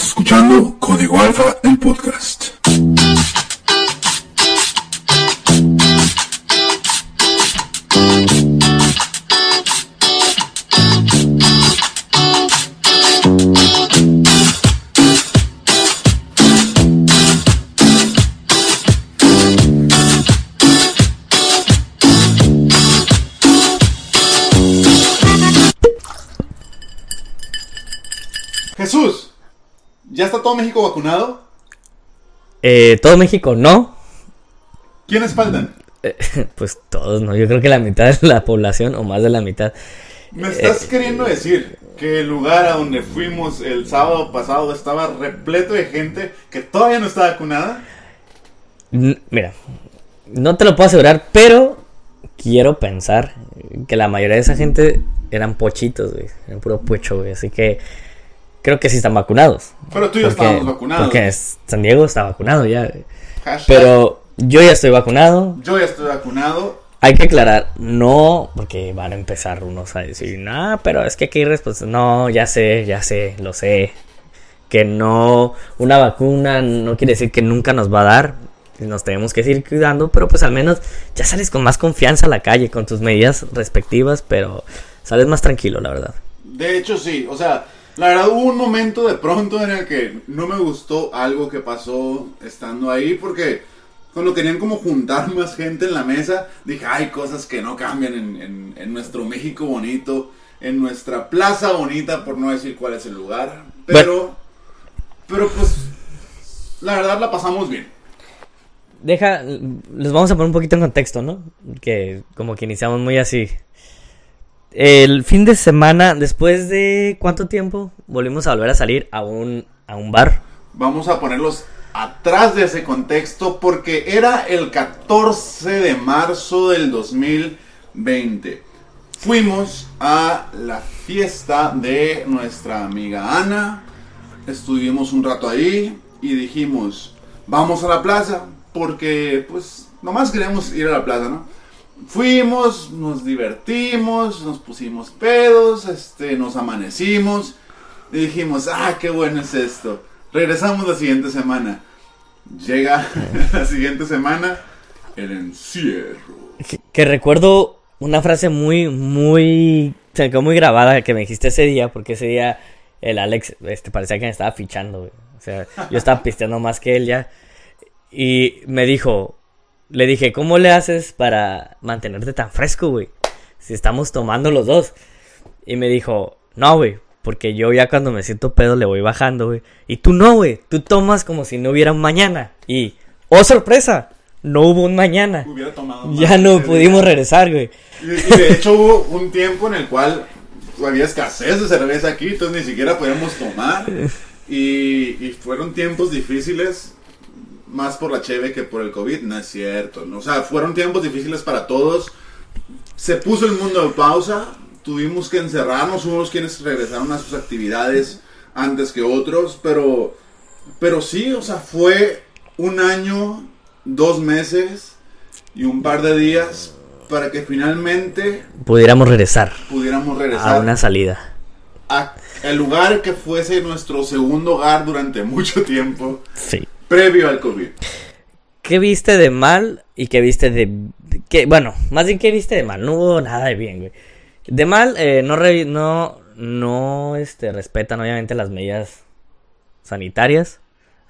Escuchando Código Alfa, el podcast. ¿Ya está todo México vacunado? Eh, todo México no. ¿Quiénes faltan? Eh, pues todos, ¿no? Yo creo que la mitad de la población o más de la mitad. ¿Me estás Eh, queriendo decir que el lugar a donde fuimos el sábado pasado estaba repleto de gente que todavía no está vacunada? Mira, no te lo puedo asegurar, pero quiero pensar que la mayoría de esa gente eran pochitos, güey. Eran puro pucho, güey. Así que creo que sí están vacunados. Pero tú y yo estábamos vacunados. Porque San Diego está vacunado ya. Hashtag, Pero yo ya estoy vacunado. Yo ya estoy vacunado. Hay que aclarar, no, porque van a empezar unos a decir, no, pero es que aquí hay respuesta. No, ya sé, ya sé, lo sé. Que no, una vacuna no quiere decir que nunca nos va a dar. Nos tenemos que seguir cuidando, pero pues al menos ya sales con más confianza a la calle, con tus medidas respectivas, pero sales más tranquilo, la verdad. De hecho, sí. O sea, la verdad hubo un momento de pronto en el que no me gustó algo que pasó estando ahí porque cuando querían como juntar más gente en la mesa, dije, hay cosas que no cambian en, en- en nuestro México bonito, en nuestra plaza bonita, por no decir cuál es el lugar. Pero, pero pues, la verdad la pasamos bien. Deja, les vamos a poner un poquito en contexto, ¿no? Que como que iniciamos muy así. El fin de semana, después de cuánto tiempo, volvimos a volver a salir a un, a un bar. Vamos a ponerlos atrás de ese contexto porque era el 14 de marzo del 2020. Fuimos a la fiesta de nuestra amiga Ana. Estuvimos un rato ahí y dijimos, vamos a la plaza porque pues nomás queremos ir a la plaza, ¿no? Fuimos, nos divertimos, nos pusimos pedos, este, nos amanecimos y dijimos, ah, qué bueno es esto. Regresamos la siguiente semana. Llega la siguiente semana el encierro. Que, recuerdo una frase muy, muy, se quedó muy grabada que me dijiste ese día, porque ese día el Alex, este, parecía que me estaba fichando. O sea, yo estaba pisteando más que él ya. Y me dijo, le dije, ¿cómo le haces para mantenerte tan fresco, güey? Si estamos tomando los dos. Y me dijo, no, güey, porque yo ya cuando me siento pedo le voy bajando, güey. Y tú no, güey, tú tomas como si no hubiera un mañana. Y, oh sorpresa, no hubo un mañana. Hubiera tomado más Ya no pudimos día. regresar, güey. Y, y de hecho hubo un tiempo en el cual había escasez de cerveza aquí, entonces ni siquiera podíamos tomar. Y, y fueron tiempos difíciles, más por la cheve que por el COVID, no es cierto. ¿no? O sea, fueron tiempos difíciles para todos. Se puso el mundo en pausa, tuvimos que encerrarnos, unos quienes regresaron a sus actividades antes que otros, pero, pero sí, o sea, fue un año, dos meses y un par de días para que finalmente Pudiéramos regresar pudiéramos regresar a una salida. a el lugar que fuese nuestro segundo hogar durante mucho tiempo, Sí. Previo al COVID. ¿Qué viste de mal y qué viste de... qué- bueno, más bien qué viste de mal. No hubo nada de bien, güey. De mal, eh, no, re- no, no este, respetan obviamente las medidas sanitarias.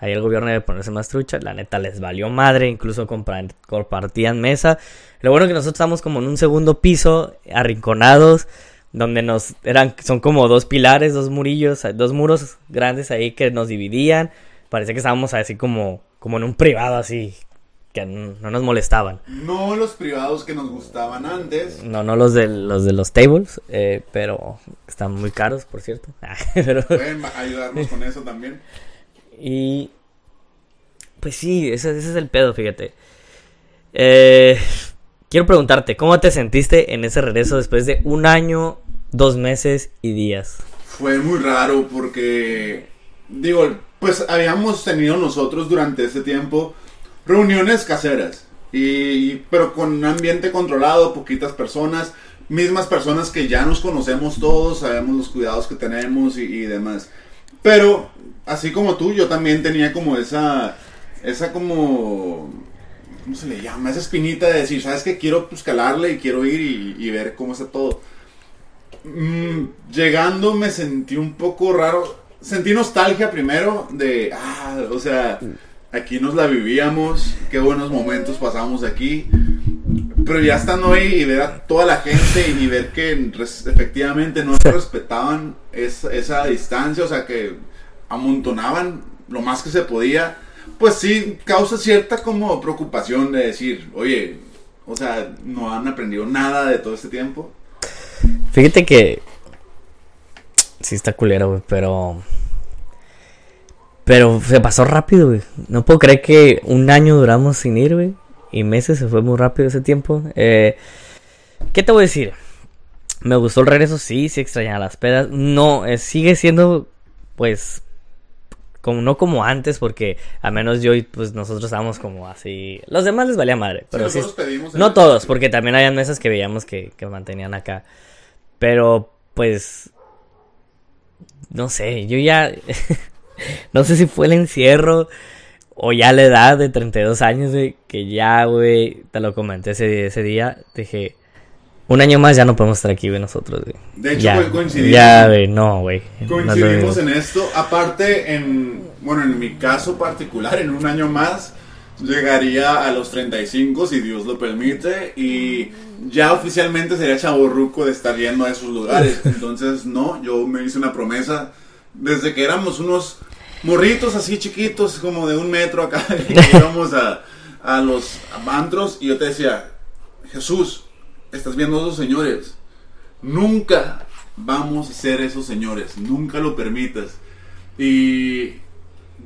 Ahí el gobierno debe ponerse más trucha. La neta les valió madre. Incluso compartían mesa. Lo bueno que nosotros estamos como en un segundo piso, arrinconados. Donde nos eran, son como dos pilares, dos murillos, dos muros grandes ahí que nos dividían. Parecía que estábamos así como, como en un privado así. Que no nos molestaban. No los privados que nos gustaban antes. No, no los de los de los tables, eh, pero están muy caros, por cierto. pero, Pueden ayudarnos con eso también. y pues sí, ese, ese es el pedo, fíjate. Eh, quiero preguntarte, ¿cómo te sentiste en ese regreso después de un año, dos meses y días? Fue muy raro porque, digo, pues habíamos tenido nosotros durante ese tiempo reuniones caseras, y, pero con un ambiente controlado, poquitas personas, mismas personas que ya nos conocemos todos, sabemos los cuidados que tenemos y, demás. Pero así como tú, yo también tenía como esa, esa como, ¿cómo se le llama? Esa espinita de decir, ¿sabes qué? Quiero pues calarle y quiero ir y, y ver cómo está todo. Mm, llegando me sentí un poco raro. Sentí nostalgia primero de, ah, o sea, aquí nos la vivíamos, qué buenos momentos pasamos aquí. Pero ya estando ahí y ver a toda la gente y ver que efectivamente no respetaban es- esa distancia, o sea, que amontonaban lo más que se podía, pues sí causa cierta como preocupación de decir, oye, o sea, no han aprendido nada de todo este tiempo. Fíjate que. Sí, está culero, güey, pero. Pero se pasó rápido, güey. No puedo creer que un año duramos sin ir, güey. Y meses, se fue muy rápido ese tiempo. Eh, ¿Qué te voy a decir? Me gustó el regreso, sí, sí extrañaba las pedas. No, eh, sigue siendo, pues, como no como antes, porque a menos yo y pues nosotros estábamos como así. Los demás les valía madre, pero sí. nosotros pedimos en No todos, porque también había mesas que veíamos que, que mantenían acá. Pero, pues. No sé, yo ya. no sé si fue el encierro o ya la edad de 32 años, güey, que ya, güey, te lo comenté ese, ese día. Dije, un año más ya no podemos estar aquí, güey, nosotros, güey. De hecho, ya, güey, coincidimos. Ya, güey, no, güey. Coincidimos en esto. Aparte, en, bueno, en mi caso particular, en un año más, llegaría a los 35, si Dios lo permite, y ya oficialmente sería chaborruco de estar yendo a esos lugares. Entonces, no, yo me hice una promesa desde que éramos unos morritos así chiquitos, como de un metro acá, y íbamos a, a los antros, y yo te decía, Jesús, estás viendo a esos señores. Nunca vamos a ser esos señores. Nunca lo permitas. Y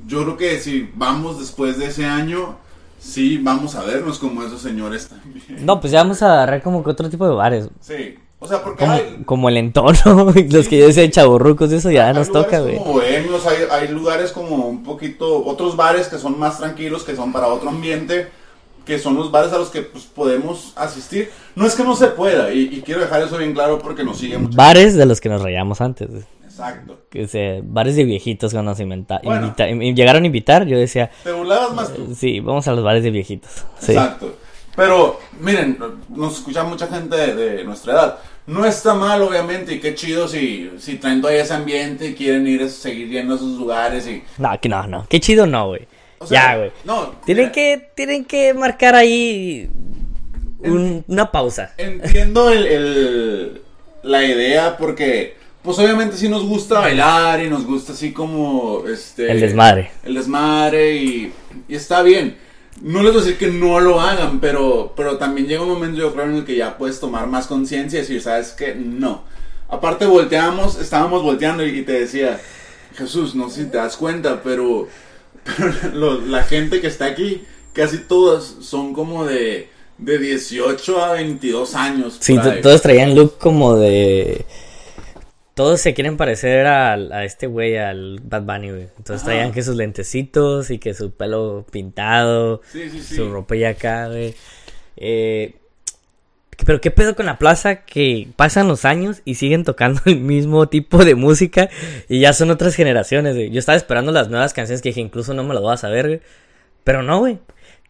yo creo que si vamos después de ese año, sí vamos a vernos como esos señores también. No, pues ya vamos a agarrar como que otro tipo de bares. Sí. O sea, porque Como, hay, como el entorno, los que yo decía chaburrucos, eso ya hay nos toca, güey. como bohemios, hay, hay lugares como un poquito, otros bares que son más tranquilos, que son para otro ambiente, que son los bares a los que pues, podemos asistir. No es que no se pueda, y, y quiero dejar eso bien claro porque nos siguen. Bares de los que nos reíamos antes. Exacto. Que sea, bares de viejitos cuando nos inventa, Bueno. invita- y llegaron a invitar, yo decía, Te burlabas más tú. sí, vamos a los bares de viejitos. Sí. Exacto. Pero, miren, nos escucha mucha gente de, de nuestra edad. No está mal, obviamente, y qué chido si, si traen todo ese ambiente y quieren ir a seguir yendo a esos lugares. y No, que no, no. Qué chido no, güey. o sea, ya, güey. No, Tienen mira, que, tienen que marcar ahí un- una pausa. Entiendo el, el- la idea porque, pues obviamente sí nos gusta bailar y nos gusta así como, este... El desmadre. El desmadre y, y está bien. No les voy a decir que no lo hagan, pero, pero también llega un momento yo creo en el que ya puedes tomar más conciencia y decir, ¿sabes qué? No. Aparte volteamos, estábamos volteando y, y te decía, Jesús, no sé si te das cuenta, pero, pero lo- la gente que está aquí, casi todas son como de, de 18 a 22 años. Sí, todos traían look como de... Todos se quieren parecer al- a, este güey, al Bad Bunny, güey. Entonces Ajá. traían que sus lentecitos y que su pelo pintado, Sí, sí, sí. su ropa ya acá, güey. Eh, pero qué pedo con la plaza que pasan los años y siguen tocando el mismo tipo de música y ya son otras generaciones, güey. Yo estaba esperando las nuevas canciones que dije, incluso no me las voy a saber, güey. Pero no, güey.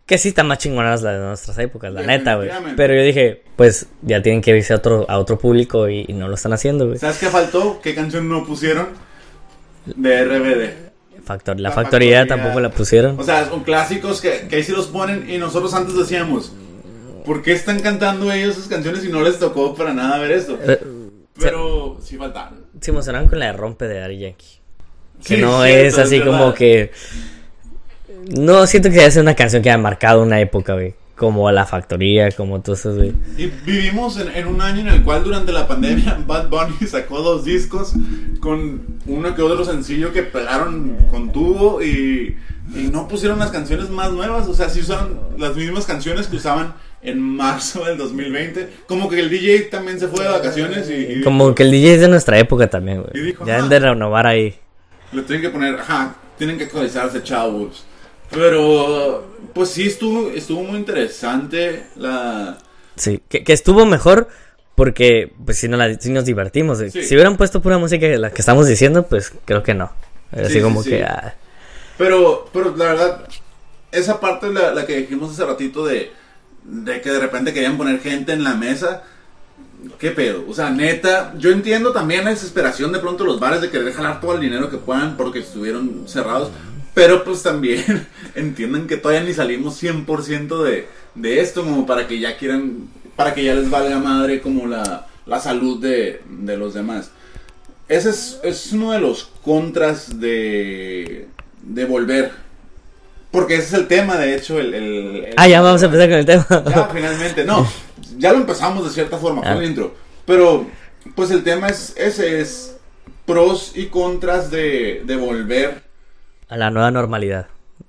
Que sí están más chingonas las de nuestras épocas, la neta, güey. Pero yo dije, pues ya tienen que irse a otro, a otro público y, y no lo están haciendo, güey. ¿Sabes qué faltó? ¿Qué canción no pusieron? De RBD. Factor, la, La factoría, Factoría. tampoco la pusieron. O sea, son clásicos que, que ahí sí los ponen y nosotros antes decíamos, ¿por qué están cantando ellos sus canciones y no les tocó para nada ver esto? Eh, Pero sí faltaron. se emocionaron con la de rompe de Daddy Yankee. Que Sí, no cierto, es así como que. No siento que sea una canción que haya marcado una época, güey. Como La Factoría, como todo eso, güey. Y vivimos en, en un año en el cual durante la pandemia Bad Bunny sacó dos discos con uno que otro sencillo que pegaron con tubo y, y no pusieron las canciones más nuevas. O sea, sí usaron las mismas canciones que usaban en marzo del 2020. Como que el DJ también se fue de vacaciones y, y Como que el DJ es de nuestra época también, Y güey. dijo, Ya "Ah". deben de renovar ahí. le tienen que poner, ajá, tienen que actualizarse, chavos. Pero, pues sí estuvo, estuvo muy interesante la... Sí, que, que estuvo mejor porque, pues, si, no la, si nos divertimos. Sí. Si hubieran puesto pura música la que estamos diciendo, pues creo que no. Así Sí, como sí, que. ah, Pero, pero la verdad, esa parte la, la que dijimos hace ratito de, de que de repente querían poner gente en la mesa. ¿Qué pedo? O sea, neta, yo entiendo también la desesperación de pronto los bares de querer jalar todo el dinero que puedan porque estuvieron cerrados. Pero pues también entienden que todavía ni salimos 100% de, de esto como para que ya quieran, para que ya les valga madre como la, la salud de, de los demás. Ese es, es uno de los contras de, de volver. Porque ese es el tema, de hecho, el... el- el- Ah, ya vamos a empezar con el tema. Ya, finalmente. No, ya lo empezamos de cierta forma, fue Ah. el intro. Pero, pues el tema es ese, es pros y contras de, de volver. A la nueva normalidad.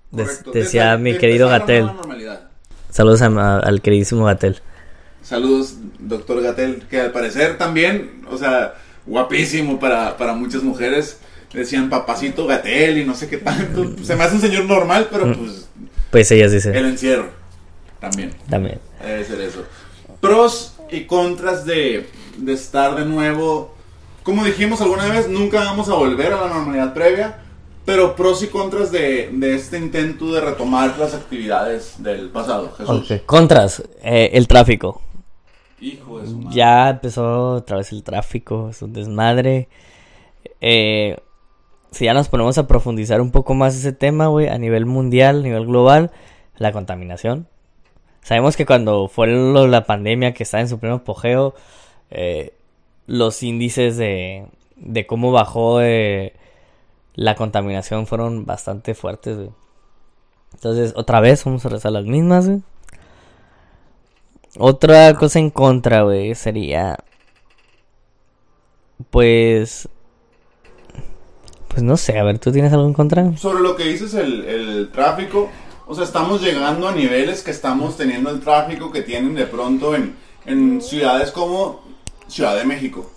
Correcto, decía de- mi querido Gatel. Saludos a- a- al queridísimo Gatel. Saludos, doctor Gatel, que al parecer también, o sea, guapísimo para, para muchas mujeres. Decían papacito Gatel y no sé qué tanto. Se me hace un señor normal, pero pues Pues ellas dicen. el encierro también. También. Debe ser eso. Pros y contras de, de estar de nuevo. Como dijimos alguna vez, nunca vamos a volver a la normalidad previa. Pero pros y contras de, de este intento de retomar las actividades del pasado. Jesús. Ok. Contras. eh, el tráfico. Hijo de su madre. Ya empezó otra vez el tráfico, es un desmadre. Eh, si ya nos ponemos a profundizar un poco más ese tema, güey, a nivel mundial, a nivel global, la contaminación. Sabemos que cuando fue lo- la pandemia que estaba en su primer apogeo, eh, los índices de, de cómo bajó eh, la contaminación fueron bastante fuertes, güey. Entonces, otra vez vamos a rezar las mismas, güey. Otra cosa en contra, güey, sería. Pues. Pues no sé, a ver, ¿tú tienes algo en contra? Sobre lo que dices, el, el tráfico. O sea, estamos llegando a niveles que estamos teniendo el tráfico que tienen de pronto en, en ciudades como Ciudad de México.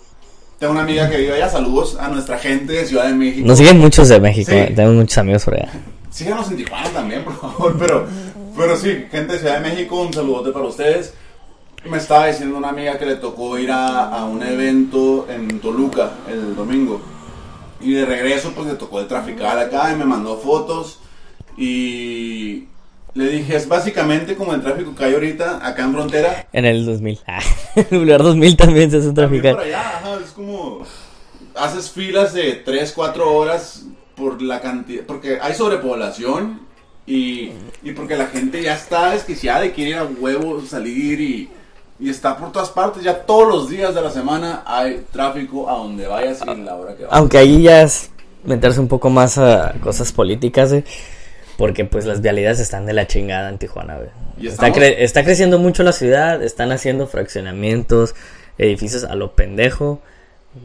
Tengo una amiga que vive allá. Saludos a nuestra gente de Ciudad de México. Nos siguen muchos de México, Sí. tenemos muchos amigos por allá. Síganos en Tijuana también, por favor. Pero, pero sí, gente de Ciudad de México, un saludote para ustedes. Me estaba diciendo una amiga que le tocó ir a, a un evento en Toluca el domingo. Y de regreso, pues le tocó el traficar acá y me mandó fotos. Y le dije, es básicamente como el tráfico que hay ahorita acá en frontera. En el 2000. Ah, en el lugar 2000 también se hace un ajá, es como haces filas de 3, 4 horas por la cantidad, porque hay sobrepoblación y, y porque la gente ya está desquiciada y quiere ir a huevo salir y, y está por todas partes, ya todos los días de la semana hay tráfico a donde vayas y en la hora que vayas. Aunque ahí ya es meterse un poco más a cosas políticas, güey. Porque pues las vialidades están de la chingada en Tijuana, güey. Está, estamos- cre- está creciendo mucho la ciudad, están haciendo fraccionamientos, edificios a lo pendejo,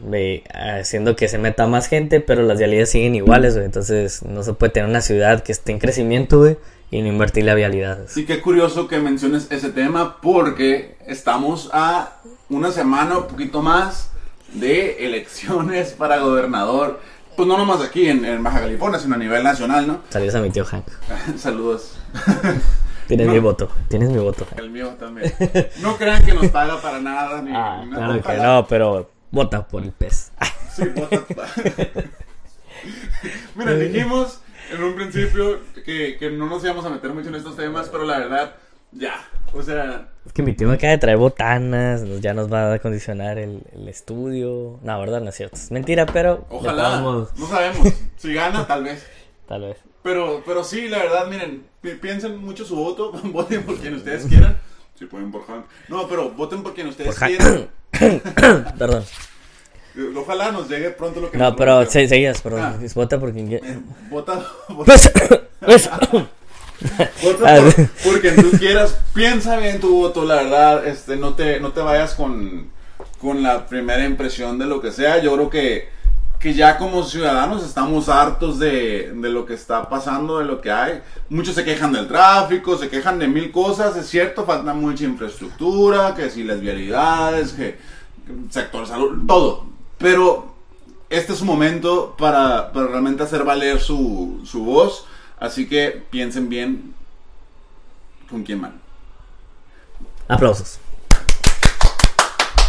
güey, haciendo que se meta más gente, pero las vialidades siguen iguales, güey. Entonces no se puede tener una ciudad que esté en crecimiento, güey, y no invertirle a vialidades. Sí, qué curioso que menciones ese tema porque estamos a una semana o poquito más de elecciones para gobernador. Pues no nomás aquí en, en Baja California, sino a nivel nacional, ¿no? Saludos a mi tío Hank. Saludos. Tienes No. mi voto, tienes mi voto. Hank. El mío también. No crean que nos paga para nada. Ni, Ah, ni- claro que no, pero vota por el pez. Sí, vota- Mira, dijimos en un principio que, que no nos íbamos a meter mucho en estos temas, pero la verdad, ya. O sea, Es que mi tío me acaba de traer botanas, ya nos va a acondicionar el, el estudio. No, verdad, no es cierto. Es mentira, pero. ojalá. No sabemos. Si gana, tal vez. Tal vez. Pero, pero sí, la verdad, miren, pi- piensen mucho su voto, voten por quien ustedes quieran. Si pueden por Hank. No, pero voten por quien ustedes Por quieran. Perdón. Ojalá nos llegue pronto lo que No, nos pero seguías, perdón. Ah. Vota por quien quiera. Eh, Vota, vota, Ah, por, sí. por quien tú quieras. Piensa bien tu voto, la verdad. Este, no te, no te vayas con, con la primera impresión de lo que sea. Yo creo que, que ya como ciudadanos estamos hartos de, de lo que está pasando, de lo que hay. Muchos se quejan del tráfico, se quejan de mil cosas. Es cierto, falta mucha infraestructura, que si las vialidades, que, que sector salud, todo. Pero este es su momento para, para realmente hacer valer su, su voz. Así que piensen bien con quién van. Aplausos.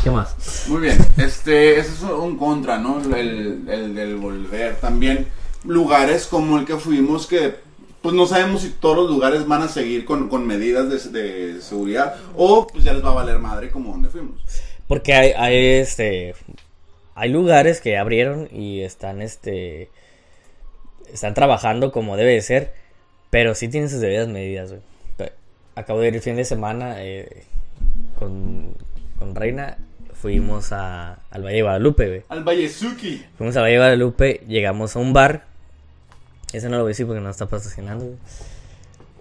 ¿Qué más? Muy bien, este, ese es un contra, ¿no? El, el del volver. También lugares como el que fuimos que pues no sabemos si todos los lugares van a seguir con, con medidas de, de seguridad o pues ya les va a valer madre como donde fuimos. Porque hay, hay este hay lugares que abrieron y están este están trabajando como debe de ser, pero sí tienen sus debidas medidas, güey. Acabo de ir el fin de semana eh, con, con Reina, fuimos a, al Valle de Guadalupe, güey. Al Vallezuki. Fuimos a Valle de Guadalupe, llegamos a un bar. Ese no lo voy a decir porque no está patrocinando. güey.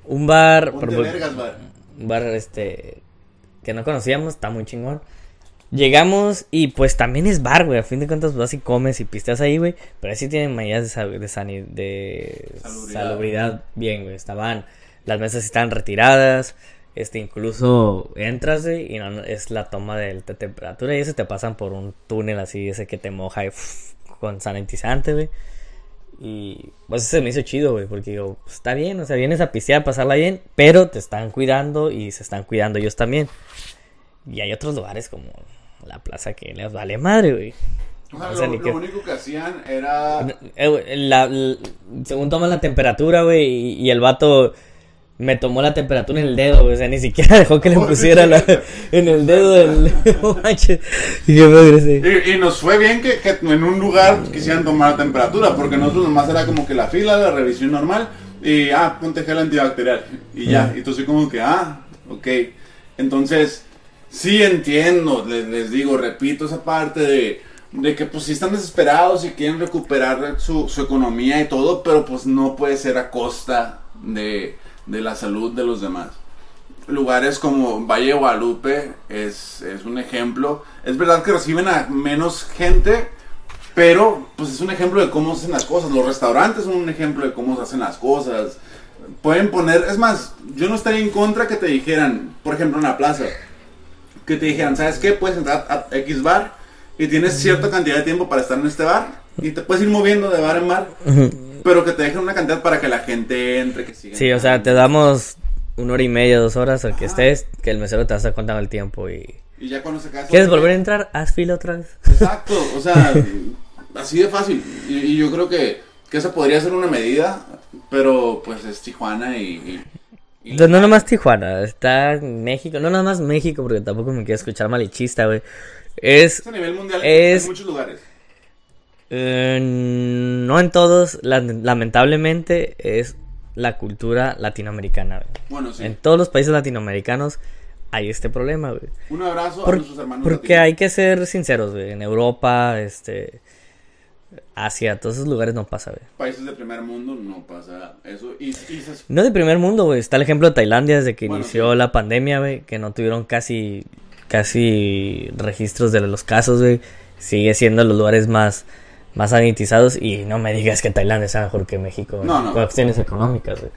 Un bar. Ponte por- vergas, bar. un bar este que no conocíamos, está muy chingón. Llegamos y pues también es bar, güey. A fin de cuentas vas y comes y pisteas ahí, güey. Pero ahí sí tienen medidas de, sa- de, Salubridad. salubridad bien, güey. Estaban, las mesas están retiradas. Este, incluso entras, güey, y no, es la toma de, temperatura y ese te pasan por un túnel así, ese que te moja y, con sanitizante, güey. Y pues se me hizo chido, güey, porque digo, pues, está bien, o sea, vienes a pistear, a pasarla bien, pero te están cuidando y se están cuidando ellos también. Y hay otros lugares como la plaza que les vale madre, güey. O sea, O sea, lo, ni lo que- único que hacían era... Eh, güey, la- la- según toman la temperatura, güey, y, y el vato me tomó la temperatura en el dedo, güey, o sea, ni siquiera dejó que le pusiera la, en el dedo del... Y nos fue bien que, que en un lugar quisieran tomar la temperatura, porque nosotros nomás era como que la fila, la revisión normal, y ah, ponte gel antibacterial, y ya, y tú así como que, ah, ok. Entonces, sí entiendo, les, les digo, repito esa parte de, de que pues sí están desesperados y quieren recuperar su, su economía y todo, pero pues no puede ser a costa de, de la salud de los demás lugares como Valle Guadalupe es, es un ejemplo. Es verdad que reciben a menos gente, pero pues es un ejemplo de cómo se hacen las cosas. Los restaurantes son un ejemplo de cómo se hacen las cosas. Pueden poner, es más, yo no estaría en contra que te dijeran, por ejemplo en la plaza, que te dijeran, ¿sabes qué? Puedes entrar a X bar y tienes cierta cantidad de tiempo para estar en este bar y te puedes ir moviendo de bar en bar, pero que te dejen una cantidad para que la gente entre, que siga. Sí, o sea, te damos una hora y media, dos horas al que estés, que el mesero te va a estar contando el tiempo y... Y ya cuando se casa. ¿Quieres volver a entrar? Haz fila otra vez. Exacto, o sea, así de fácil. Y, y yo creo que, que esa podría ser una medida, pero pues es Tijuana y... y- y- no nomás Tijuana, está México, no nada más México, porque tampoco me quiero escuchar malichista, güey. Es, Es a nivel mundial es- en muchos lugares. eh, no en todos, la- lamentablemente, es la cultura latinoamericana, güey. Bueno, sí. En todos los países latinoamericanos hay este problema, güey. Un abrazo a nuestros hermanos porque latinos. hay que ser sinceros, güey. En Europa, este, Asia, todos esos lugares no pasa, güey. Países de primer mundo no pasa eso. Y, y se- No de primer mundo, güey. Está el ejemplo de Tailandia desde que Bueno, inició sí. la pandemia, güey. Que no tuvieron casi, casi registros de los casos, güey. Sigue siendo los lugares más, más sanitizados. Y no me digas que Tailandia sea mejor que México, güey. No, no. Cuestiones económicas, güey.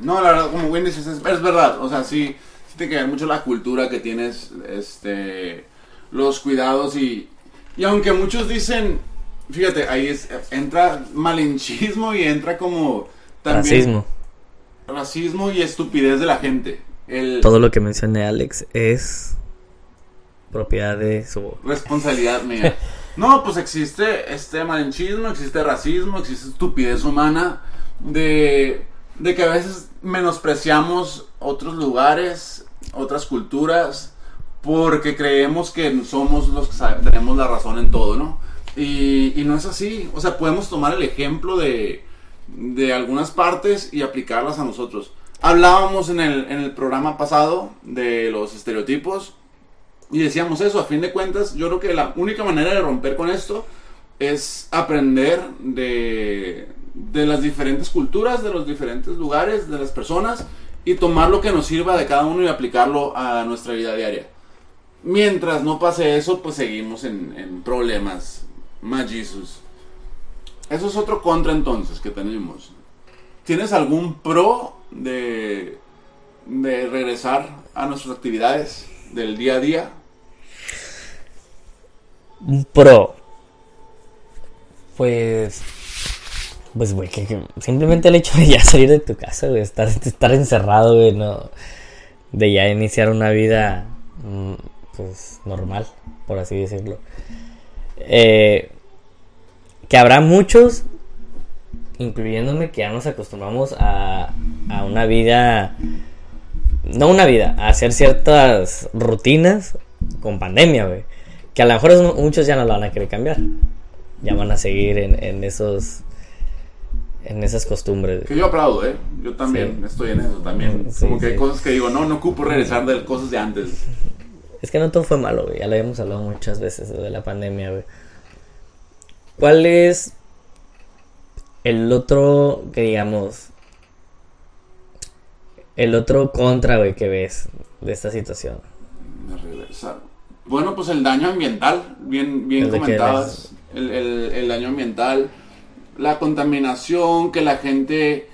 No, la verdad, como bien dices, es, es verdad. O sea, sí, sí tiene que ver mucho la cultura que tienes, este, los cuidados y, y aunque muchos dicen, fíjate, ahí es, entra malinchismo y entra como también Racismo. racismo y estupidez de la gente. El, Todo lo que mencioné Alex es propiedad de su... responsabilidad mía. No, pues existe este malinchismo, existe racismo, existe estupidez humana de, de que a veces menospreciamos otros lugares, otras culturas, porque creemos que somos los que tenemos la razón en todo, ¿no? Y, y no es así. O sea, podemos tomar el ejemplo de, de algunas partes y aplicarlas a nosotros. Hablábamos en el, en el programa pasado de los estereotipos y decíamos eso, a fin de cuentas, yo creo que la única manera de romper con esto es aprender de, de las diferentes culturas, de los diferentes lugares, de las personas y tomar lo que nos sirva de cada uno y aplicarlo a nuestra vida diaria. Mientras no pase eso, pues seguimos en, en problemas. Más Jesus. Eso es otro contra entonces que tenemos. ¿Tienes algún pro de, de regresar a nuestras actividades del día a día? Un pro. Pues. Pues, güey, que simplemente el hecho de ya salir de tu casa, güey, estar, estar encerrado, güey, no. De ya iniciar una vida, mm, pues, normal, por así decirlo. Eh, que habrá muchos incluyéndome, que ya nos acostumbramos a, a una vida, no una vida, a hacer ciertas rutinas con pandemia, güey. Que a lo mejor es- muchos ya no lo van a querer cambiar. Ya van a seguir en, en esos, en esas costumbres. Que yo aplaudo, ¿eh? Yo también Sí. estoy en eso también. Sí, Como que hay cosas que digo, no, no ocupo regresar de cosas de antes. Es que no todo fue malo, güey. Ya lo habíamos hablado muchas veces de la pandemia, güey. ¿Cuál es el otro, que digamos, el otro contra, güey, que ves de esta situación? De regresar. Bueno, pues el daño ambiental, bien, bien ¿El de qué comentabas. El, el- el daño ambiental, la contaminación, que la gente...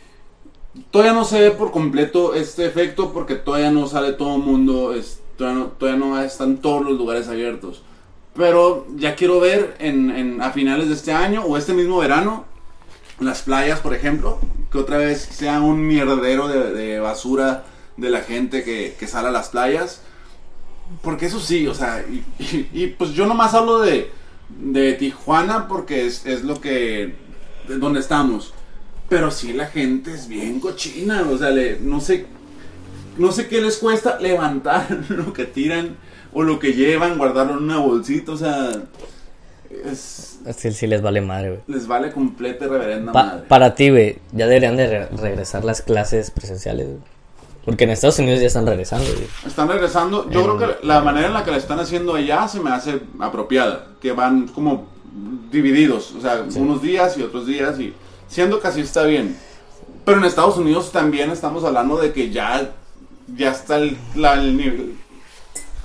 Todavía no se ve por completo este efecto porque todavía no sale todo el mundo, es- todavía, no, todavía no están todos los lugares abiertos. Pero ya quiero ver en, en- a finales de este año o este mismo verano, las playas, por ejemplo, que otra vez sea un mierdero de, de basura de la gente que, que sale a las playas. Porque eso sí, o sea, y, y- y, pues yo nomás hablo de, de Tijuana porque es, es lo que, de donde estamos. Pero sí la gente es bien cochina, o sea, le- no sé, no sé qué les cuesta levantar lo que tiran o lo que llevan, guardarlo en una bolsita, o sea, es, Sí, sí les vale madre, güey. les vale completa y reverenda Pa- madre. para ti, güey, ya deberían de re- regresar las clases presenciales, güey. Porque en Estados Unidos ya están regresando, güey. Están regresando. Yo En- creo que la manera en la que la están haciendo allá se me hace apropiada. Que van como divididos. O sea, unos días y otros días. Y siendo que así está bien. Pero en Estados Unidos también estamos hablando de que ya, ya está el, la, el nivel-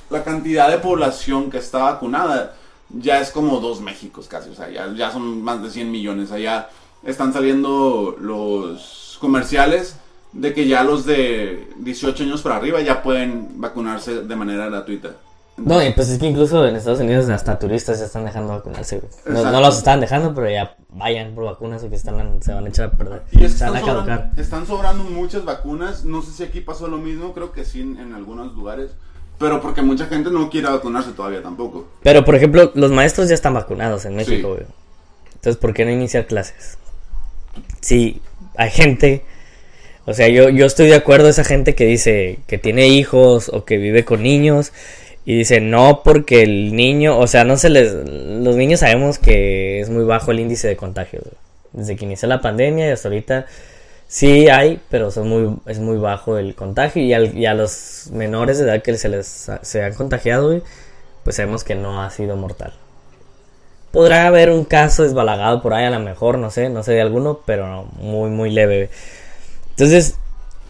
la cantidad de población que está vacunada. Ya es como dos Méxicos casi. O sea, ya, ya son más de 100 millones. Allá están saliendo los comerciales de que ya los de 18 años para arriba ya pueden vacunarse de manera gratuita. No, y pues es que incluso en Estados Unidos hasta turistas ya están dejando vacunarse, güey. No, los están dejando, pero ya vayan por vacunas o que están, se van a echar a perder. Y es que están a caducar. sobrando, están sobrando muchas vacunas. No sé si aquí pasó lo mismo, creo que sí en, en algunos lugares. Pero porque mucha gente no quiere vacunarse todavía tampoco. Pero, por ejemplo, los maestros ya están vacunados en México, Sí. güey. Entonces, ¿por qué no iniciar clases? Sí, hay gente... O sea, yo, yo estoy de acuerdo esa gente que dice que tiene hijos o que vive con niños y dice no porque el niño, o sea, no se les... Los niños sabemos que es muy bajo el índice de contagio. güey. Desde que inició la pandemia y hasta ahorita sí hay, pero son muy, es muy bajo el contagio y, a los menores de edad que se les se han contagiado, pues sabemos que no ha sido mortal. Podrá haber un caso desbalagado por ahí, a lo mejor, no sé, no sé de alguno, pero muy, muy leve. Entonces,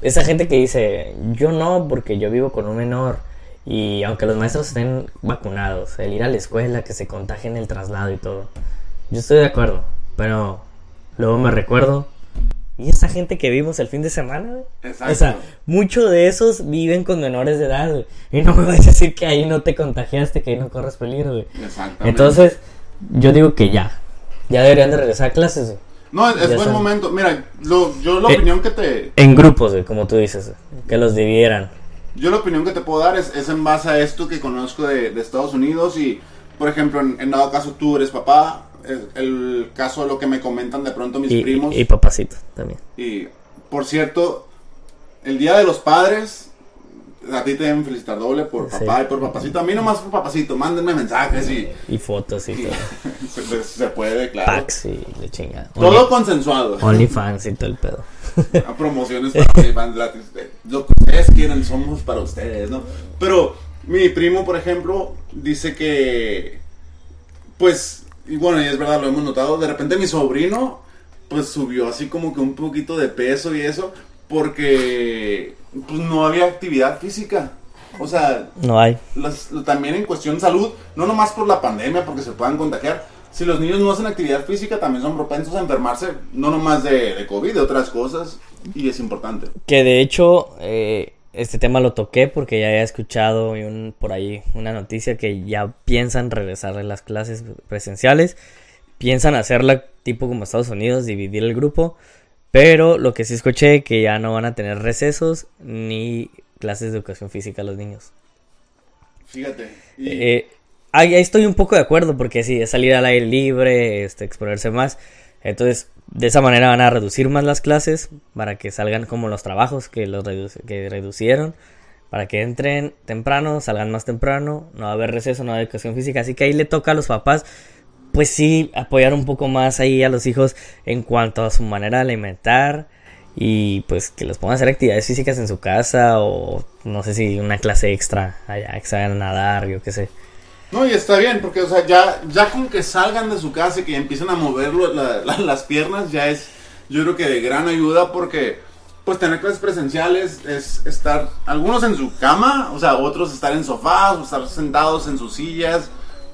esa gente que dice, yo no, porque yo vivo con un menor, y aunque los maestros estén vacunados, el ir a la escuela, que se contagien el traslado y todo, yo estoy de acuerdo, pero luego me recuerdo, ¿y esa gente que vimos el fin de semana? Exacto. O sea, muchos de esos viven con menores de edad, güey, y no me vas a decir que ahí no te contagiaste, que ahí no corres peligro, güey. Exactamente. Entonces, yo digo que ya. Ya deberían de regresar a clases, güey. No, es, es buen están. momento. Mira, lo- yo la Eh. opinión que te... En grupos, güey, como tú dices, que los dividieran. Yo la opinión que te puedo dar es, es en base a esto que conozco de, de Estados Unidos y, por ejemplo, en, en dado caso tú eres papá, el, el caso de lo que me comentan de pronto mis Y, primos. y papacito también. Y, por cierto, el Día de los Padres, a ti te deben felicitar doble por Sí. papá y por papacito. A mí nomás por papacito, mándenme mensajes y Y fotos y y todo. se, se puede, claro. Packs y le chinga. Todo consensuado. OnlyFans y todo el pedo. A promociones para fans gratis. Lo que ustedes quieran somos para ustedes, ¿no? Pero mi primo, por ejemplo, dice que, pues, y bueno, y es verdad, lo hemos notado, de repente mi sobrino, pues subió así como que un poquito de peso y eso, porque pues no había actividad física. O sea, No hay. las- también en cuestión de salud, no nomás por la pandemia, porque se puedan contagiar. Si los niños no hacen actividad física, también son propensos a enfermarse, no nomás de, de COVID, de otras cosas, y es importante. Que de hecho, eh, este tema lo toqué porque ya había escuchado un- por ahí una noticia que ya piensan regresar a las clases presenciales. Piensan hacerla tipo como Estados Unidos, dividir el grupo. Pero lo que sí escuché que ya no van a tener recesos ni clases de educación física a los niños. Fíjate. Y, Eh, ahí, estoy un poco de acuerdo porque sí, es salir al aire libre, este, exponerse más. Entonces, de esa manera van a reducir más las clases para que salgan como los trabajos que, los redu- que reducieron. Para que entren temprano, salgan más temprano, no va a haber receso, no va a haber educación física. Así que ahí le toca a los papás, pues sí, apoyar un poco más ahí a los hijos en cuanto a su manera de alimentar. Y pues que los pongan a hacer actividades físicas en su casa o no sé si una clase extra allá, que salgan a nadar, yo qué sé. No, y está bien, porque, o sea, ya, ya con que salgan de su casa y que empiecen a mover las piernas, ya es, yo creo que de gran ayuda, porque, pues, tener clases presenciales es estar, algunos en su cama, o sea, otros estar en sofás, o estar sentados en sus sillas,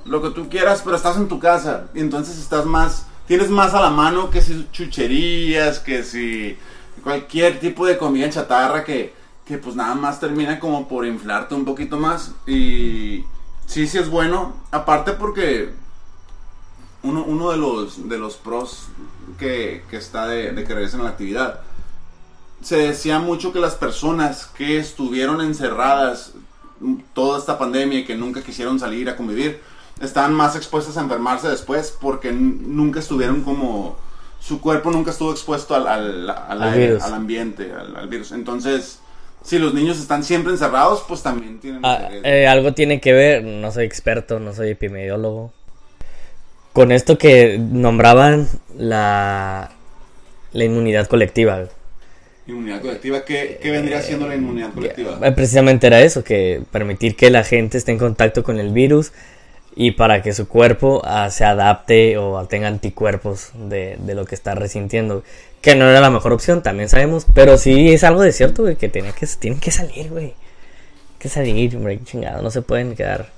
lo que tú quieras, pero estás en tu casa, y entonces estás más, tienes más a la mano que si chucherías, que si cualquier tipo de comida chatarra que, que pues nada más termina como por inflarte un poquito más, y sí, sí es bueno, aparte porque uno, uno de los de los pros que, que está de, de que regresen a la actividad. Se decía mucho que las personas que estuvieron encerradas toda esta pandemia y que nunca quisieron salir a convivir, estaban más expuestas a enfermarse después porque nunca estuvieron como... Su cuerpo nunca estuvo expuesto al, al, al Al aire, virus. al ambiente, al virus. Entonces, si los niños están siempre encerrados, pues también tienen... Ah, eh, algo tiene que ver, no soy experto, no soy epidemiólogo, con esto que nombraban la, la inmunidad colectiva. Inmunidad colectiva, ¿qué, qué vendría siendo la inmunidad colectiva? Eh, Precisamente era eso, que permitir que la gente esté en contacto con el virus y para que su cuerpo ah, se adapte o tenga anticuerpos de, de lo que está resintiendo. Que no era la mejor opción, también sabemos, pero sí es algo de cierto, güey, que, tenía que tienen que salir, güey. Que salir, hombre, chingado, no se pueden quedar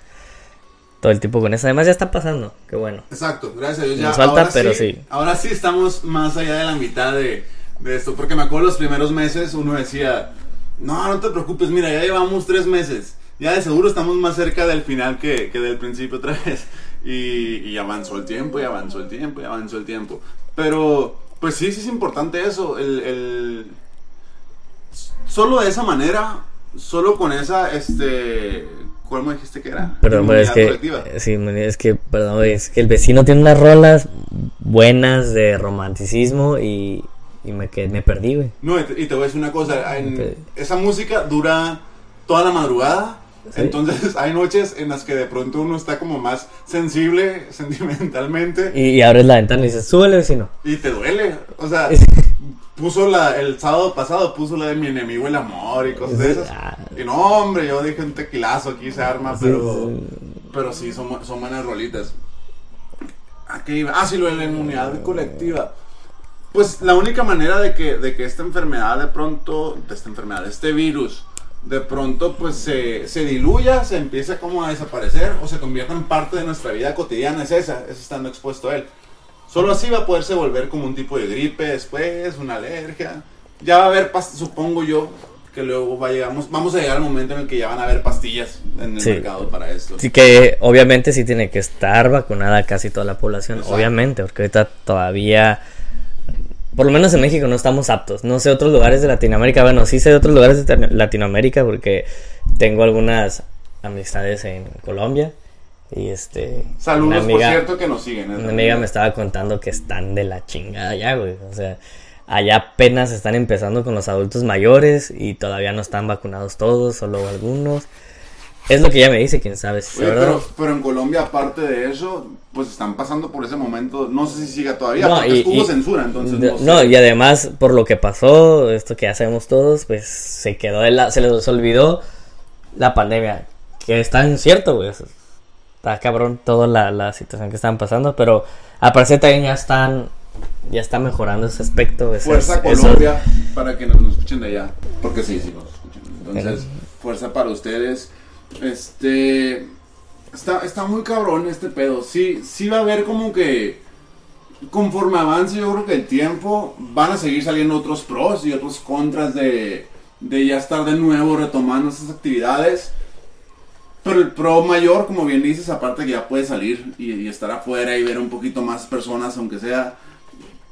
todo el tiempo con eso. Además ya está pasando, qué bueno. Exacto, gracias a Dios. Ya, Nos falta, ahora pero sí. Ahora sí estamos más allá de la mitad de, de esto, porque me acuerdo los primeros meses uno decía, no, no te preocupes, mira, ya llevamos tres meses, ya de seguro estamos más cerca del final que, que del principio otra vez. Y, y avanzó el tiempo, y avanzó el tiempo, y avanzó el tiempo. Pero, pues sí, sí es importante eso, el... el solo de esa manera, solo con esa, este... ¿Cómo dijiste que era? Perdón, pero es Inmunidad que, colectiva. eh, sí, es que, perdón, es que el vecino tiene unas rolas buenas de romanticismo y, y me, quedé- me perdí, güey. No, y te, y te voy a decir una cosa, en- esa música dura toda la madrugada, Sí. entonces hay noches en las que de pronto uno está como más sensible sentimentalmente Y, y abres la ventana y dices, súbele, vecino. y te duele, o sea, puso la, el sábado pasado puso la de mi enemigo el amor y cosas de esas, Ah. y no hombre, yo dije un tequilazo aquí se arma, Sí, pero, sí. pero sí, son, son buenas rolitas. ¿A qué iba? Ah, sí, lo de la inmunidad colectiva. Pues la única manera de que, de que esta enfermedad de pronto, de esta enfermedad, de este virus, de pronto pues se, se diluya, se empieza como a desaparecer o se convierta en parte de nuestra vida cotidiana, es esa, es estando expuesto a él. Solo así va a poderse volver como un tipo de gripe después, una alergia. Ya va a haber, supongo yo, que luego va a llegar, vamos a llegar al momento en el que ya van a haber pastillas en el Sí. mercado para esto. Así que obviamente sí tiene que estar vacunada casi toda la población, Exacto. obviamente, porque ahorita todavía, por lo menos en México no estamos aptos. No sé otros lugares de Latinoamérica, bueno, sí sé de otros lugares de Latinoamérica porque tengo algunas amistades en Colombia y este... Saludos, una amiga- por cierto, que nos siguen. ¿eh? Una amiga me estaba contando que están de la chingada ya, güey. O sea, allá apenas están empezando con los adultos mayores y todavía no están vacunados todos, solo algunos. Es lo que ella me dice, quién sabe Oye, pero, pero en Colombia, aparte de eso, pues están pasando por ese momento. No sé si siga todavía, No, porque y- hubo y- censura, entonces no, sé. no, y además, por lo que pasó, esto que ya sabemos todos, pues se quedó de la, se les olvidó la pandemia. Que está en cierto, güey. Está cabrón toda la, la situación que están pasando, pero al parecer también ya están, ya está mejorando ese aspecto. esas- Fuerza Colombia, para que nos, nos escuchen de allá. Porque sí, sí, nos escuchan. Entonces, fuerza para ustedes. Este. Está, está muy cabrón este pedo. Sí, sí va a haber como que. Conforme avance, yo creo que el tiempo van a seguir saliendo otros pros y otros contras de, de ya estar de nuevo retomando esas actividades. Pero el pro mayor, como bien dices, aparte que ya puede salir y, estar afuera y ver un poquito más personas, aunque sea,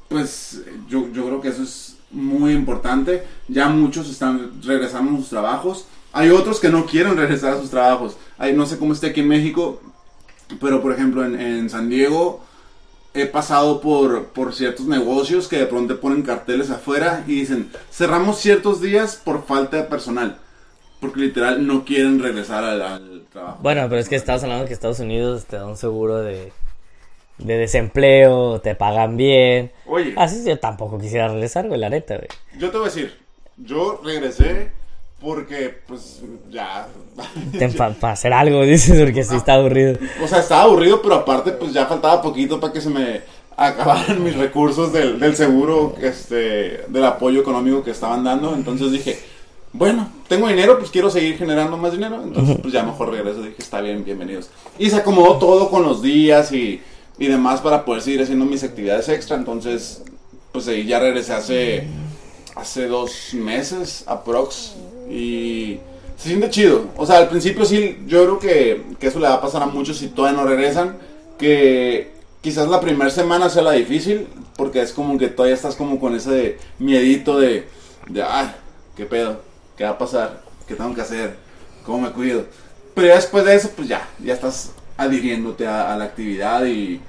pues yo, yo creo que eso es muy importante. Ya muchos están regresando a sus trabajos. Hay otros que no quieren regresar a sus trabajos. Hay, no sé cómo esté aquí en México, pero por ejemplo en, en San Diego he pasado por, por ciertos negocios que de pronto ponen carteles afuera y dicen, cerramos ciertos días por falta de personal. Porque literal no quieren regresar al, al trabajo. Bueno, pero es que estás hablando que Estados Unidos te da un seguro de, de desempleo, te pagan bien. Oye, Así yo tampoco quisiera regresar, güey, la neta, güey. yo te voy a decir, yo regresé porque pues ya... Para hacer algo, dices, porque sí está aburrido. O sea, estaba aburrido, pero aparte, pues ya faltaba poquito para que se me acabaran mis recursos del, del seguro, este, del apoyo económico que estaban dando. Entonces dije, bueno, tengo dinero, pues quiero seguir generando más dinero. Entonces, pues ya mejor regreso. Dije, está bien, bienvenidos. Y se acomodó todo con los días y, y demás para poder seguir haciendo mis actividades extra. Entonces, pues ahí ya regresé hace, hace dos meses, aprox. Y se siente chido. O sea, al principio sí, yo creo que, que eso le va a pasar a muchos si todavía no regresan. Que quizás la primera semana sea la difícil, porque es como que todavía estás como con ese miedito de, de ay, qué pedo, qué va a pasar, qué tengo que hacer, cómo me cuido. Pero ya después de eso, pues ya, ya estás adhiriéndote a, la actividad y,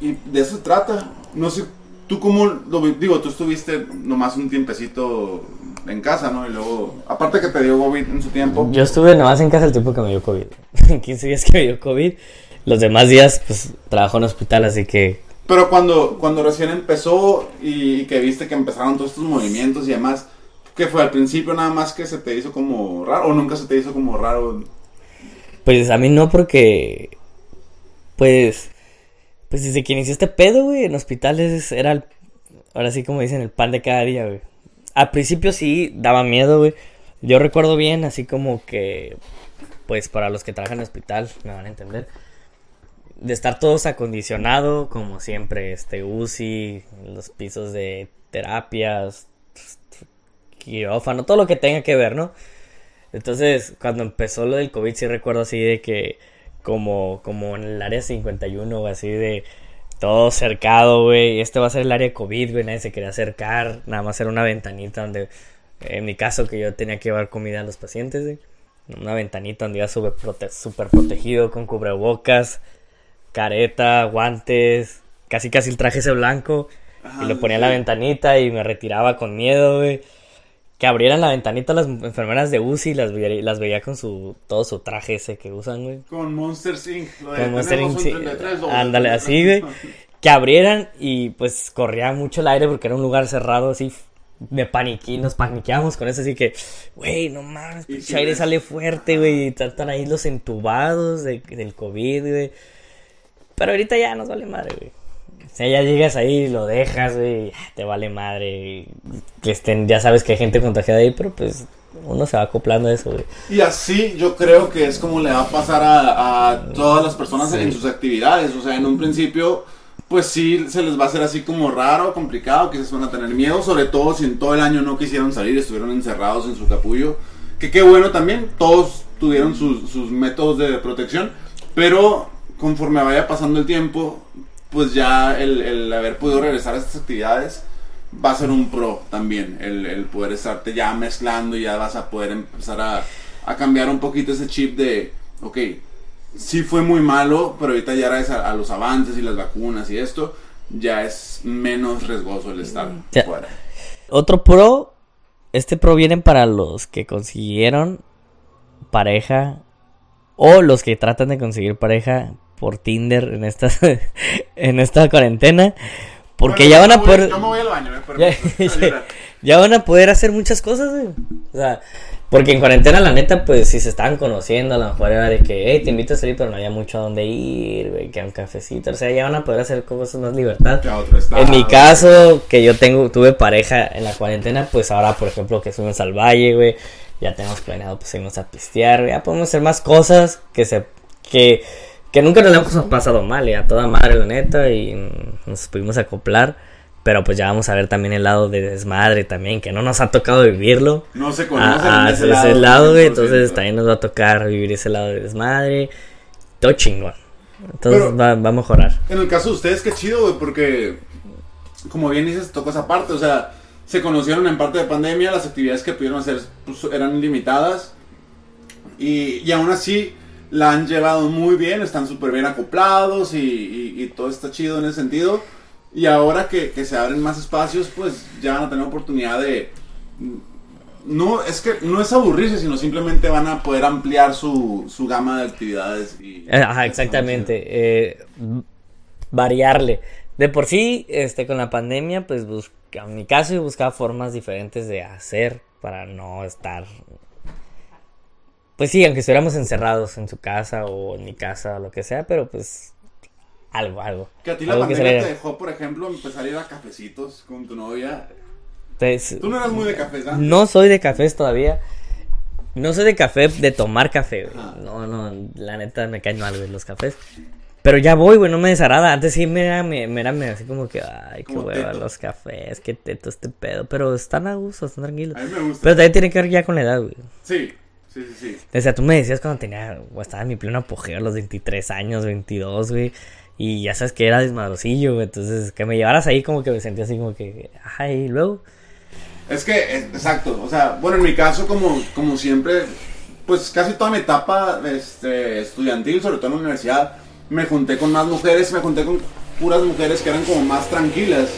y de eso se trata. No sé, tú cómo, lo digo, tú estuviste nomás un tiempecito en casa, ¿no? Y luego, aparte que te dio COVID en su tiempo. Yo estuve nomás en casa el tiempo que me dio COVID. 15 días que me dio COVID. Los demás días, pues, trabajo en hospital, así que... Pero cuando, cuando recién empezó y, que viste que empezaron todos estos movimientos y demás, ¿qué fue al principio nada más que se te hizo como raro o nunca se te hizo como raro? Pues a mí no porque... Pues... Pues desde que inició este pedo, güey, en hospitales era el... Ahora sí como dicen, el pan de cada día, güey. Al principio sí daba miedo, güey. Yo recuerdo bien, así como que... Pues para los que trabajan en hospital, me van a entender. De estar todos acondicionado, como siempre, este UCI, los pisos de terapias, quirófano, todo lo que tenga que ver, ¿no? Entonces, cuando empezó lo del COVID, sí recuerdo así de que, como, como en el área 51, o así de todo cercado, güey. Este va a ser el área COVID, güey. Nadie se quería acercar. Nada más era una ventanita donde, en mi caso, que yo tenía que llevar comida a los pacientes, güey. Una ventanita donde iba súper prote- súper protegido, con cubrebocas, careta, guantes, casi casi el traje ese blanco. Y lo ponía en la ventanita y me retiraba con miedo, güey. Que abrieran la ventanita las enfermeras de UCI y las veía, las veía con su todo su traje ese que usan, güey. Con Monster Inc. Lo de Con Monster Inc, un sí. 33 dólares. Ándale, así, güey. Que abrieran y pues corría mucho el aire porque era un lugar cerrado, así. Me paniqué, nos paniqueamos con eso, así que, güey, no mames, si aire ves- sale fuerte, güey, están ahí los entubados de- del COVID, güey. Pero ahorita ya nos vale madre, güey. O sea, ya llegas ahí y lo dejas, güey, y te vale madre. Que estén, ya sabes que hay gente contagiada ahí, pero pues uno se va acoplando a eso, güey. Y así yo creo que es como le va a pasar a, a todas las personas Sí. en sus actividades. O sea, en un principio, pues sí, se les va a hacer así como raro, complicado, quizás van a tener miedo, sobre todo si en todo el año no quisieron salir, estuvieron encerrados en su capullo. Que qué bueno también, todos tuvieron sus, sus métodos de protección, pero conforme vaya pasando el tiempo, pues ya el, el haber podido regresar a estas actividades va a ser un pro también, el, el poder estarte ya mezclando y ya vas a poder empezar a, a cambiar un poquito ese chip de, ok, sí fue muy malo, pero ahorita ya gracias a, a los avances y las vacunas y esto, ya es menos riesgoso el estar Ya. fuera. Otro pro, este pro viene para los que consiguieron pareja o los que tratan de conseguir pareja por Tinder en esta en esta cuarentena, porque Bueno, ya van a poder Yo me voy al baño, eh, ya, permiso. ya- ya van a poder hacer muchas cosas, güey. O sea, porque en cuarentena, la neta, pues si se estaban conociendo, a lo mejor era de que, hey, te invito a salir, pero no había mucho a dónde ir, güey, que a un cafecito. O sea, ya van a poder hacer cosas más libertad. Estado. En mi caso, que yo tengo, tuve pareja en la cuarentena, pues ahora, por ejemplo, que fuimos al valle, güey, ya tenemos planeado, pues irnos a pistear, ya podemos hacer más cosas que se, que, que nunca nos la hemos pasado mal, ya toda madre, la neta, y nos pudimos acoplar, pero pues ya vamos a ver también el lado de desmadre también, que no nos ha tocado vivirlo. No se conocen Ah, de ese ese lado, güey, entonces 100%. también nos va a tocar vivir ese lado de desmadre, todo chingón. Entonces Pero- va, va a mejorar. En el caso de ustedes, qué chido, güey, porque, como bien dices, tocó esa parte, o sea, se conocieron en parte de pandemia, las actividades que pudieron hacer pues, eran limitadas, y, y aún así, la han llevado muy bien, están súper bien acoplados y, y- y todo está chido en ese sentido. Y ahora que, que se abren más espacios, pues ya van a tener oportunidad de... No, es que no es aburrirse, sino simplemente van a poder ampliar su, su gama de actividades. Y, Eh, Ajá, exactamente. eh, variarle. De por sí, este, con la pandemia, pues busca, en mi caso yo buscaba formas diferentes de hacer para no estar. Pues sí, aunque estuviéramos encerrados en su casa o en mi casa o lo que sea, pero pues algo, algo. Que a ti la pandemia te dejó, por ejemplo, empezar a ir a cafecitos con tu novia. Entonces, Tú no eras muy de cafés, ¿ah? No soy de cafés todavía. No soy de café, de tomar café, güey. No, no, la neta me caen mal, güey, los cafés. Pero ya voy, güey, no me desagrada. Antes sí me era, me, me era me- así como que, ay, qué hueva los cafés, qué teto este pedo. Pero están a gusto, están tranquilos. A mí me gusta. Pero también tiene que ver ya con la edad, güey. Sí, sí, sí, sí. O sea, tú me decías cuando tenía, o estaba en mi pleno apogeo a los 23 años, 22, güey. Y ya sabes que era desmadrocillo, güey. Entonces, que me llevaras ahí como que me sentía así como que, ay, luego. Es que, es- exacto, o sea, bueno, en mi caso, como, como siempre, pues casi toda mi etapa este, estudiantil, sobre todo en la universidad, me junté con más mujeres, me junté con puras mujeres que eran como más tranquilas.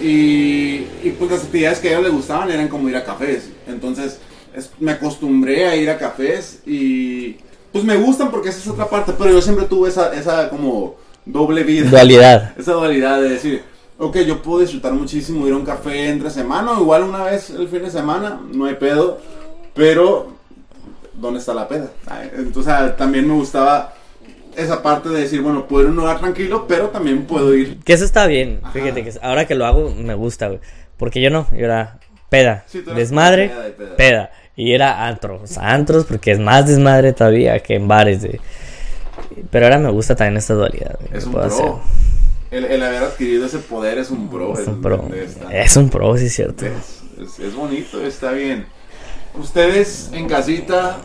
Y, y pues las actividades que a ellas les gustaban eran como ir a cafés. Entonces es- me acostumbré a ir a cafés y pues me gustan porque esa es otra parte, pero yo siempre tuve esa, esa como doble vida Dualidad. esa dualidad de decir, ok, yo puedo disfrutar muchísimo ir a un café entre semana, o igual una vez el fin de semana, no hay pedo, pero ¿dónde está la peda? Entonces, también me gustaba esa parte de decir, bueno, puedo ir a un lugar tranquilo, pero también puedo ir. Que eso está bien. Ajá. Fíjate que ahora que lo hago me gusta, güey. Porque yo no, yo era peda, Sí, desmadre, peda y peda. peda. Y era antros, antros porque es más desmadre todavía que en bares. de- Pero ahora me gusta también esta dualidad. Es un pro. El, el haber adquirido ese poder es un pro. hacer. Es un pro. Es un pro, sí cierto. Es, es- es bonito, está bien. Ustedes en casita,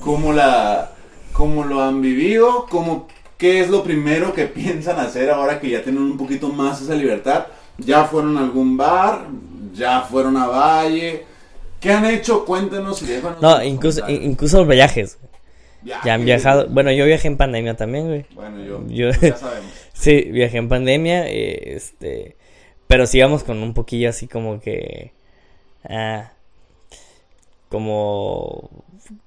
¿cómo, la, cómo lo han vivido? ¿Cómo, ¿Qué es lo primero que piensan hacer ahora que ya tienen un poquito más esa libertad? ¿Ya fueron a algún bar? ¿Ya fueron a Valle? ¿Qué han hecho? Cuéntenos y déjanos No, incluso, incluso los viajes. Viajes. Ya han viajado. Bueno, yo viajé en pandemia también, güey. Bueno, yo, Yo- ya sabemos. Sí, viajé en pandemia, eh, este, pero sí íbamos con un poquillo así como que, ah, como,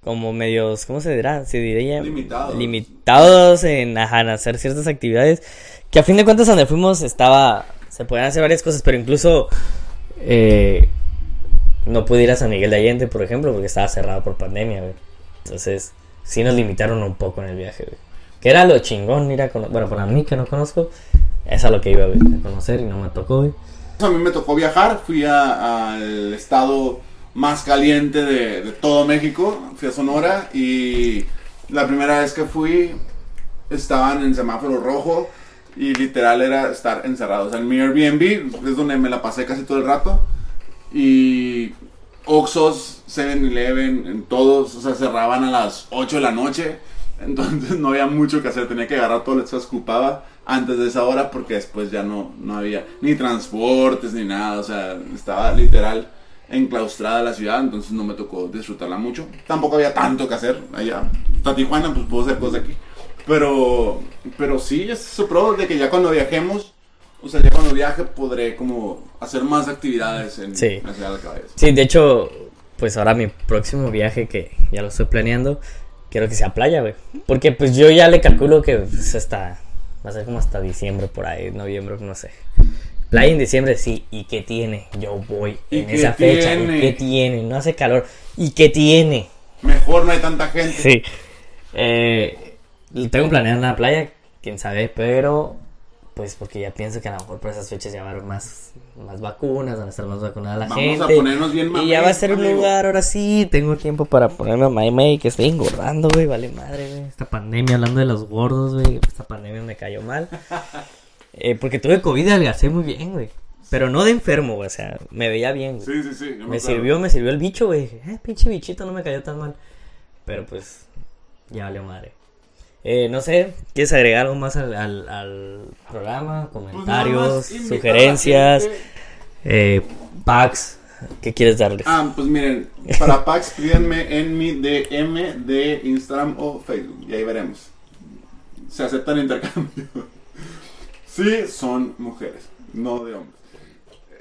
como medios, ¿cómo se dirá? Se diría Limitados. limitados en, ajá, en hacer ciertas actividades, que a fin de cuentas donde fuimos estaba, se podían hacer varias cosas, pero incluso, eh, no pude ir a San Miguel de Allende, por ejemplo, porque estaba cerrado por pandemia, güey. Entonces, sí nos limitaron un poco en el viaje, güey. Que era lo chingón ir a conocer. Bueno, para mí que no conozco, es a lo que iba güey, a conocer y no me tocó, güey. A mí me tocó viajar, fui al estado más caliente de, de todo México, fui a Sonora y la primera vez que fui estaban en semáforo rojo y literal era estar encerrados. O sea, en mi Airbnb es donde me la pasé casi todo el rato y Oxos, 7-Eleven, en todos, o sea, cerraban a las 8 de la noche. Entonces no había mucho que hacer, tenía que agarrar todo lo que se ocupaba antes de esa hora porque después ya no, no había ni transportes ni nada, o sea, estaba literal enclaustrada la ciudad, entonces no me tocó disfrutarla mucho. Tampoco había tanto que hacer allá. Hasta Tijuana, pues puedo hacer cosas aquí. Pero, pero sí, es su pro de que ya cuando viajemos, o sea, ya cuando viaje podré como hacer más actividades en Sí. la ciudad de Cabeza. Sí, de hecho, pues ahora mi próximo viaje que ya lo estoy planeando, quiero que sea playa, güey. Porque pues yo ya le calculo que pues, hasta, va a ser como hasta diciembre por ahí, noviembre, no sé. Playa en diciembre, sí. ¿Y qué tiene? Yo voy ¿Y en esa fecha. tiene? ¿Y qué tiene? No hace calor. ¿Y qué tiene? Mejor no hay tanta gente. Sí. Eh, tengo planeado una playa, quién sabe, pero pues porque ya pienso que a lo mejor por esas fechas ya va a haber más, más vacunas, van a estar más vacunada la Vamos gente. a ponernos bien Y ya va a ser un lugar, ahora sí, tengo tiempo para ponerme a May que estoy engordando, güey, vale madre, güey. Esta pandemia, hablando de los gordos, güey, esta pandemia me cayó mal. Eh, porque tuve COVID y adelgacé muy bien, güey. Pero no de enfermo, güey, o sea, me veía bien, güey. Sí, sí, sí. Me sirvió, me sirvió el bicho, güey. Eh, pinche bichito, no me cayó tan mal. Pero pues, ya valió madre. Eh, no sé, ¿quieres agregar algo más al, al- al programa? Pues Comentarios, sugerencias, eh, packs, ¿Qué quieres darles? Ah, pues miren, para packs pídanme en mi DM de Instagram o Facebook y ahí veremos. Se aceptan intercambio. Sí, son mujeres, no de hombres.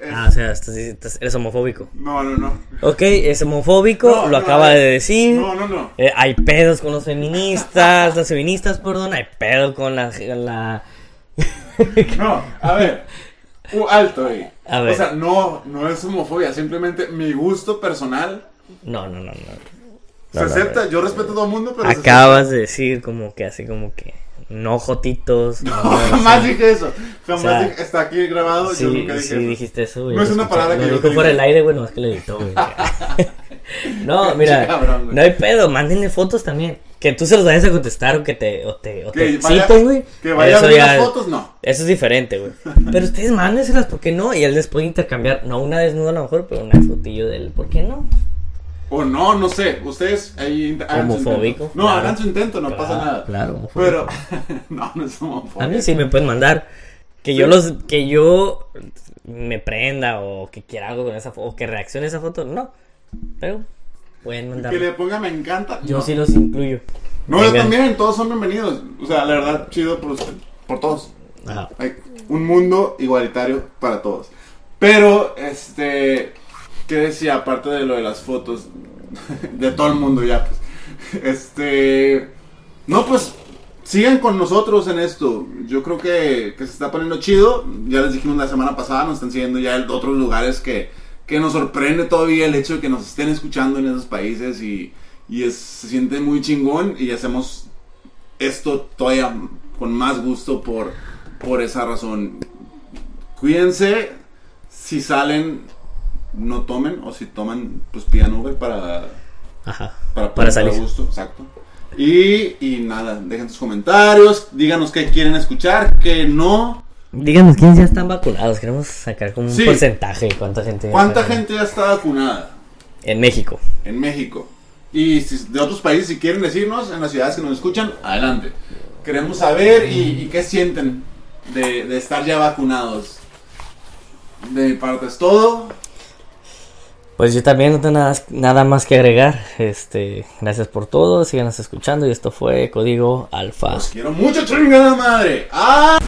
Es- Ah, o sea, estás- estás- eres homofóbico. No, no, no. Ok, es homofóbico, No, lo no, acaba eh, de decir. No, no, no. Eh, hay pedos con los feministas, las feministas, perdón, hay pedo con la... la... No, a ver. Alto ahí. A ver. O sea, no, no es homofobia, simplemente mi gusto personal No, no, no, no. se acepta. Yo respeto a todo el mundo, pero se Acabas de decir como que así como que... No jotitos. No. Jamás dije eso. Jamás O sea, dije, está aquí grabado, Sí, yo nunca dije sí eso. dijiste eso, güey. No es una palabra que yo dijo por el aire, güey, no es que lo editó, güey. no, mira, Cabrón, no hay pedo, mándenle fotos también. Que tú se los vayas a contestar o que te, o te, o Que te citen, güey. Que vaya a Eso ver ya- las fotos, no. Eso es diferente, güey. Pero ustedes mándenselas, ¿por qué no? Y él les puede intercambiar, no una desnuda a lo mejor, pero una fotillo de él, ¿por qué no? O no, no sé. Ustedes ahí hagan Homofóbico. No, claro. hagan su intento, no pasa nada. claro, homofóbico. Pero, no, no es homofobia. A mí sí me pueden mandar. Que yo los, que yo me prenda o que quiera algo con esa foto, o que reaccione a esa foto, no. Pero pueden mandar. Que le ponga me encanta. Yo no. sí los incluyo. No, yo también, todos son bienvenidos. O sea, la verdad, chido por, usted- por todos. Ajá. Hay un mundo igualitario para todos. Pero, este, ¿qué decía? Aparte de lo de las fotos, de todo el mundo ya, pues. Este, no, pues, sigan con nosotros en esto. Yo creo que, que se está poniendo chido. Ya les dijimos la semana pasada, nos están siguiendo ya en otros lugares que, que nos sorprende todavía el hecho de que nos estén escuchando en esos países y, y se siente muy chingón y hacemos esto todavía con más gusto por, por esa razón. Cuídense, si salen, no tomen, o si toman, pues pidan Uber para, Ajá. para, Para salir. gusto, exacto. Y, y nada, dejen sus comentarios, díganos qué quieren escuchar, qué no. Díganos quiénes ya están vacunados. Queremos sacar como un Sí. porcentaje de cuánta gente. ya ¿Cuánta está gente ya está vacunada En México. en México? Y si- de otros países, si quieren decirnos en las ciudades que nos escuchan, adelante. Queremos saber y, y qué sienten de, de estar ya vacunados. De mi parte es todo. Pues yo también no tengo nada, más que agregar. Este, gracias por todo, síganos escuchando y esto fue Código Alfa. Los quiero mucho, chingada madre. ¡Ah!